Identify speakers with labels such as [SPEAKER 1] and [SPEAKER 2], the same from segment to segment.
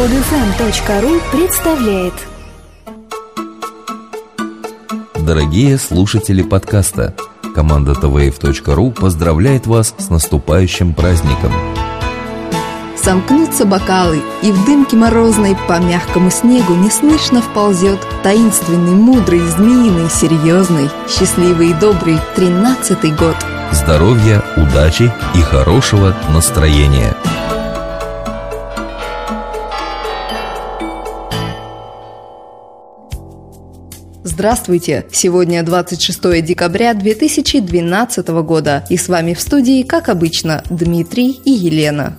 [SPEAKER 1] Подфм.ру представляет
[SPEAKER 2] Дорогие слушатели подкаста, команда tvf.ru поздравляет вас с наступающим праздником.
[SPEAKER 3] Сомкнутся бокалы, и в дымке морозной по мягкому снегу неслышно вползет таинственный, мудрый, змеиный, серьезный, счастливый и добрый тринадцатый год.
[SPEAKER 2] Здоровья, удачи и хорошего настроения –
[SPEAKER 3] Здравствуйте! Сегодня 26 декабря 2012 года, и с вами в студии, как обычно, Дмитрий и Елена.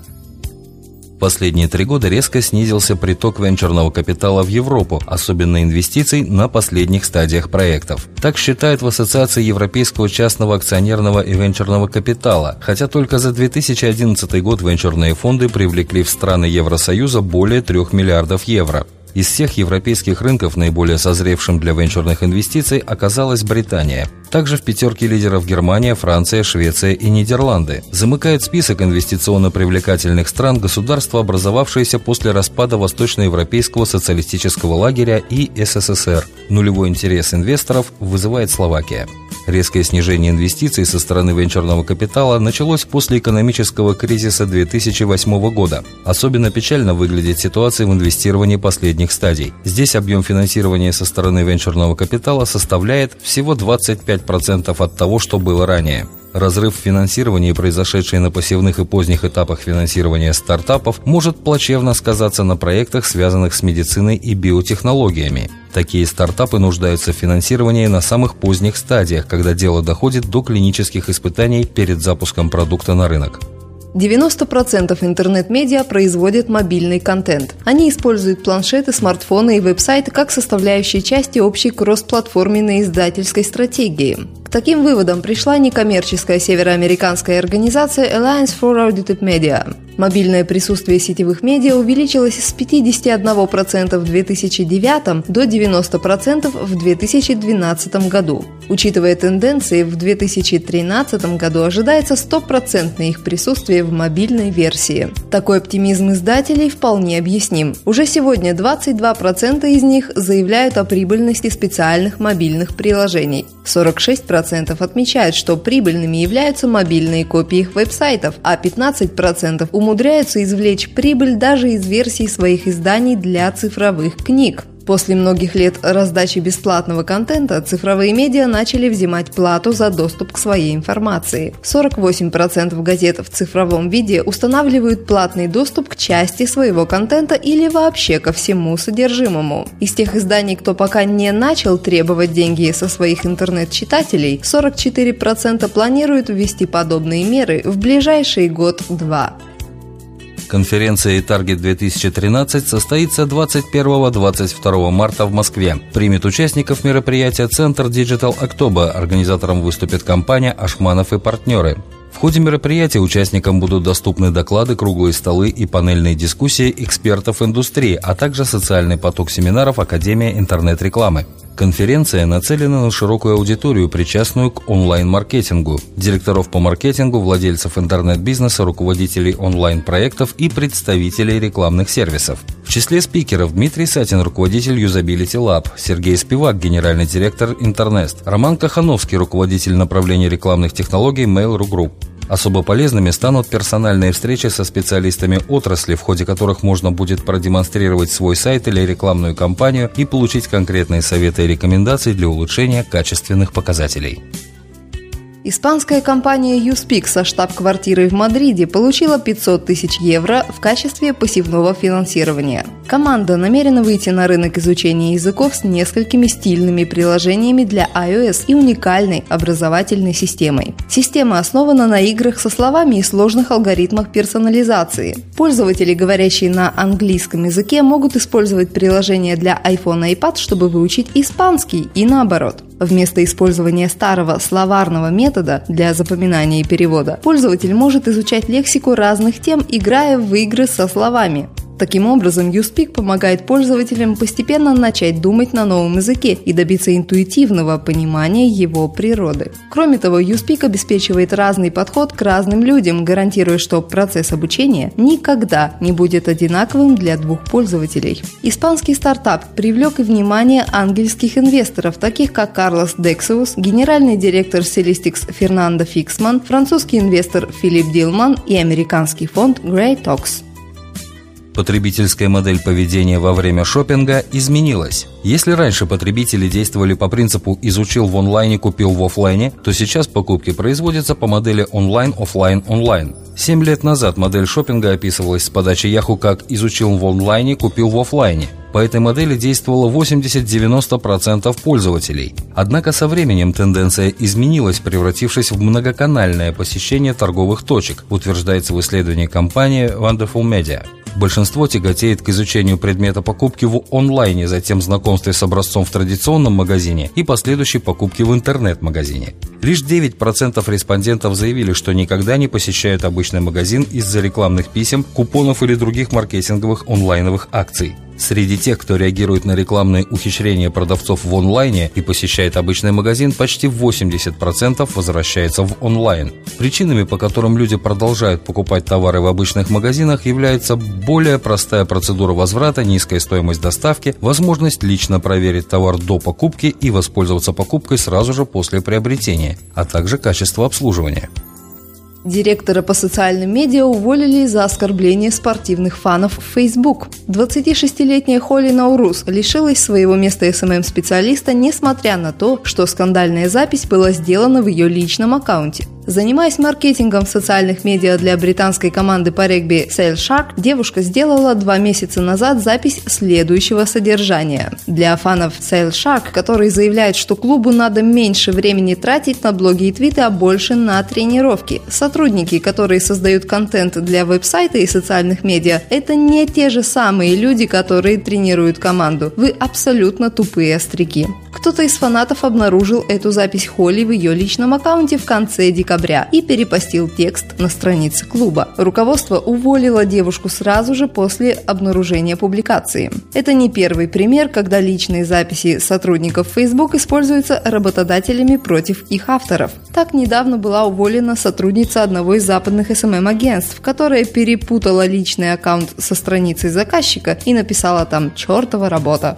[SPEAKER 2] Последние три года резко снизился приток венчурного капитала в Европу, особенно инвестиций на последних стадиях проектов. Так считают в Ассоциации Европейского частного акционерного и венчурного капитала, хотя только за 2011 год венчурные фонды привлекли в страны Евросоюза более 3 миллиардов евро. Из всех европейских рынков наиболее созревшим для венчурных инвестиций оказалась Британия. Также в пятерке лидеров Германия, Франция, Швеция и Нидерланды. Замыкает список инвестиционно привлекательных стран государства, образовавшиеся после распада Восточноевропейского социалистического лагеря и СССР. Нулевой интерес инвесторов вызывает Словакия. Резкое снижение инвестиций со стороны венчурного капитала началось после экономического кризиса 2008 года. Особенно печально выглядит ситуация в инвестировании последних стадий. Здесь объем финансирования со стороны венчурного капитала составляет всего 25% от того, что было ранее. Разрыв в финансировании, произошедший на пассивных и поздних этапах финансирования стартапов, может плачевно сказаться на проектах, связанных с медициной и биотехнологиями. Такие стартапы нуждаются в финансировании на самых поздних стадиях, когда дело доходит до клинических испытаний перед запуском продукта на рынок.
[SPEAKER 3] 90% интернет-медиа производят мобильный контент. Они используют планшеты, смартфоны и веб-сайты как составляющие части общей кроссплатформенной издательской стратегии таким выводом пришла некоммерческая североамериканская организация Alliance for Audited Media. Мобильное присутствие сетевых медиа увеличилось с 51% в 2009 до 90% в 2012 году. Учитывая тенденции, в 2013 году ожидается стопроцентное их присутствие в мобильной версии. Такой оптимизм издателей вполне объясним. Уже сегодня 22% из них заявляют о прибыльности специальных мобильных приложений. 46% отмечают, что прибыльными являются мобильные копии их веб-сайтов, а 15% умудряются извлечь прибыль даже из версий своих изданий для цифровых книг. После многих лет раздачи бесплатного контента цифровые медиа начали взимать плату за доступ к своей информации. 48% газет в цифровом виде устанавливают платный доступ к части своего контента или вообще ко всему содержимому. Из тех изданий, кто пока не начал требовать деньги со своих интернет-читателей, 44% планируют ввести подобные меры в ближайший год-два.
[SPEAKER 2] Конференция «Таргет 2013» состоится 21-22 марта в Москве. Примет участников мероприятия Центр Digital October. Организатором выступит компания «Ашманов и партнеры». В ходе мероприятия участникам будут доступны доклады, круглые столы и панельные дискуссии экспертов индустрии, а также социальный поток семинаров Академия интернет-рекламы. Конференция нацелена на широкую аудиторию, причастную к онлайн-маркетингу, директоров по маркетингу, владельцев интернет-бизнеса, руководителей онлайн-проектов и представителей рекламных сервисов. В числе спикеров Дмитрий Сатин, руководитель Usability Lab, Сергей Спивак, генеральный директор Интернест, Роман Кахановский, руководитель направления рекламных технологий Mail.ru Group. Особо полезными станут персональные встречи со специалистами отрасли, в ходе которых можно будет продемонстрировать свой сайт или рекламную кампанию и получить конкретные советы и рекомендации для улучшения качественных показателей.
[SPEAKER 3] Испанская компания Uspix со штаб-квартирой в Мадриде получила 500 тысяч евро в качестве пассивного финансирования. Команда намерена выйти на рынок изучения языков с несколькими стильными приложениями для iOS и уникальной образовательной системой. Система основана на играх со словами и сложных алгоритмах персонализации. Пользователи, говорящие на английском языке, могут использовать приложение для iPhone и iPad, чтобы выучить испанский и наоборот. Вместо использования старого словарного метода для запоминания и перевода, пользователь может изучать лексику разных тем, играя в игры со словами. Таким образом, YouSpeak помогает пользователям постепенно начать думать на новом языке и добиться интуитивного понимания его природы. Кроме того, YouSpeak обеспечивает разный подход к разным людям, гарантируя, что процесс обучения никогда не будет одинаковым для двух пользователей. Испанский стартап привлек и внимание ангельских инвесторов, таких как Карлос Дексиус, генеральный директор Celistix Фернандо Фиксман, французский инвестор Филипп Дилман и американский фонд Grey Talks.
[SPEAKER 2] Потребительская модель поведения во время шопинга изменилась. Если раньше потребители действовали по принципу «изучил в онлайне, купил в офлайне», то сейчас покупки производятся по модели онлайн, офлайн, онлайн. Семь лет назад модель шопинга описывалась с подачи Yahoo как «изучил в онлайне, купил в офлайне». По этой модели действовало 80-90% пользователей. Однако со временем тенденция изменилась, превратившись в многоканальное посещение торговых точек, утверждается в исследовании компании Wonderful Media. Большинство тяготеет к изучению предмета покупки в онлайне, затем знакомстве с образцом в традиционном магазине и последующей покупке в интернет-магазине. Лишь 9% респондентов заявили, что никогда не посещают обычный магазин из-за рекламных писем, купонов или других маркетинговых онлайновых акций. Среди тех, кто реагирует на рекламные ухищрения продавцов в онлайне и посещает обычный магазин, почти 80% возвращается в онлайн. Причинами, по которым люди продолжают покупать товары в обычных магазинах, является более простая процедура возврата, низкая стоимость доставки, возможность лично проверить товар до покупки и воспользоваться покупкой сразу же после приобретения, а также качество обслуживания.
[SPEAKER 3] Директора по социальным медиа уволили за оскорбление спортивных фанов в Facebook. 26-летняя Холли Наурус лишилась своего места SMM-специалиста, несмотря на то, что скандальная запись была сделана в ее личном аккаунте. Занимаясь маркетингом в социальных медиа для британской команды по регби Sale Sharks, девушка сделала два месяца назад запись следующего содержания. Для фанов Sale Sharks, которые заявляют, что клубу надо меньше времени тратить на блоги и твиты, а больше на тренировки. Сотрудники, которые создают контент для веб-сайта и социальных медиа, это не те же самые люди, которые тренируют команду. Вы абсолютно тупые остряки. Кто-то из фанатов обнаружил эту запись Холли в ее личном аккаунте в конце декабря и перепостил текст на странице клуба. Руководство уволило девушку сразу же после обнаружения публикации. Это не первый пример, когда личные записи сотрудников Facebook используются работодателями против их авторов. Так недавно была уволена сотрудница одного из западных SMM-агентств, которая перепутала личный аккаунт со страницей заказчика и написала там «чертова работа».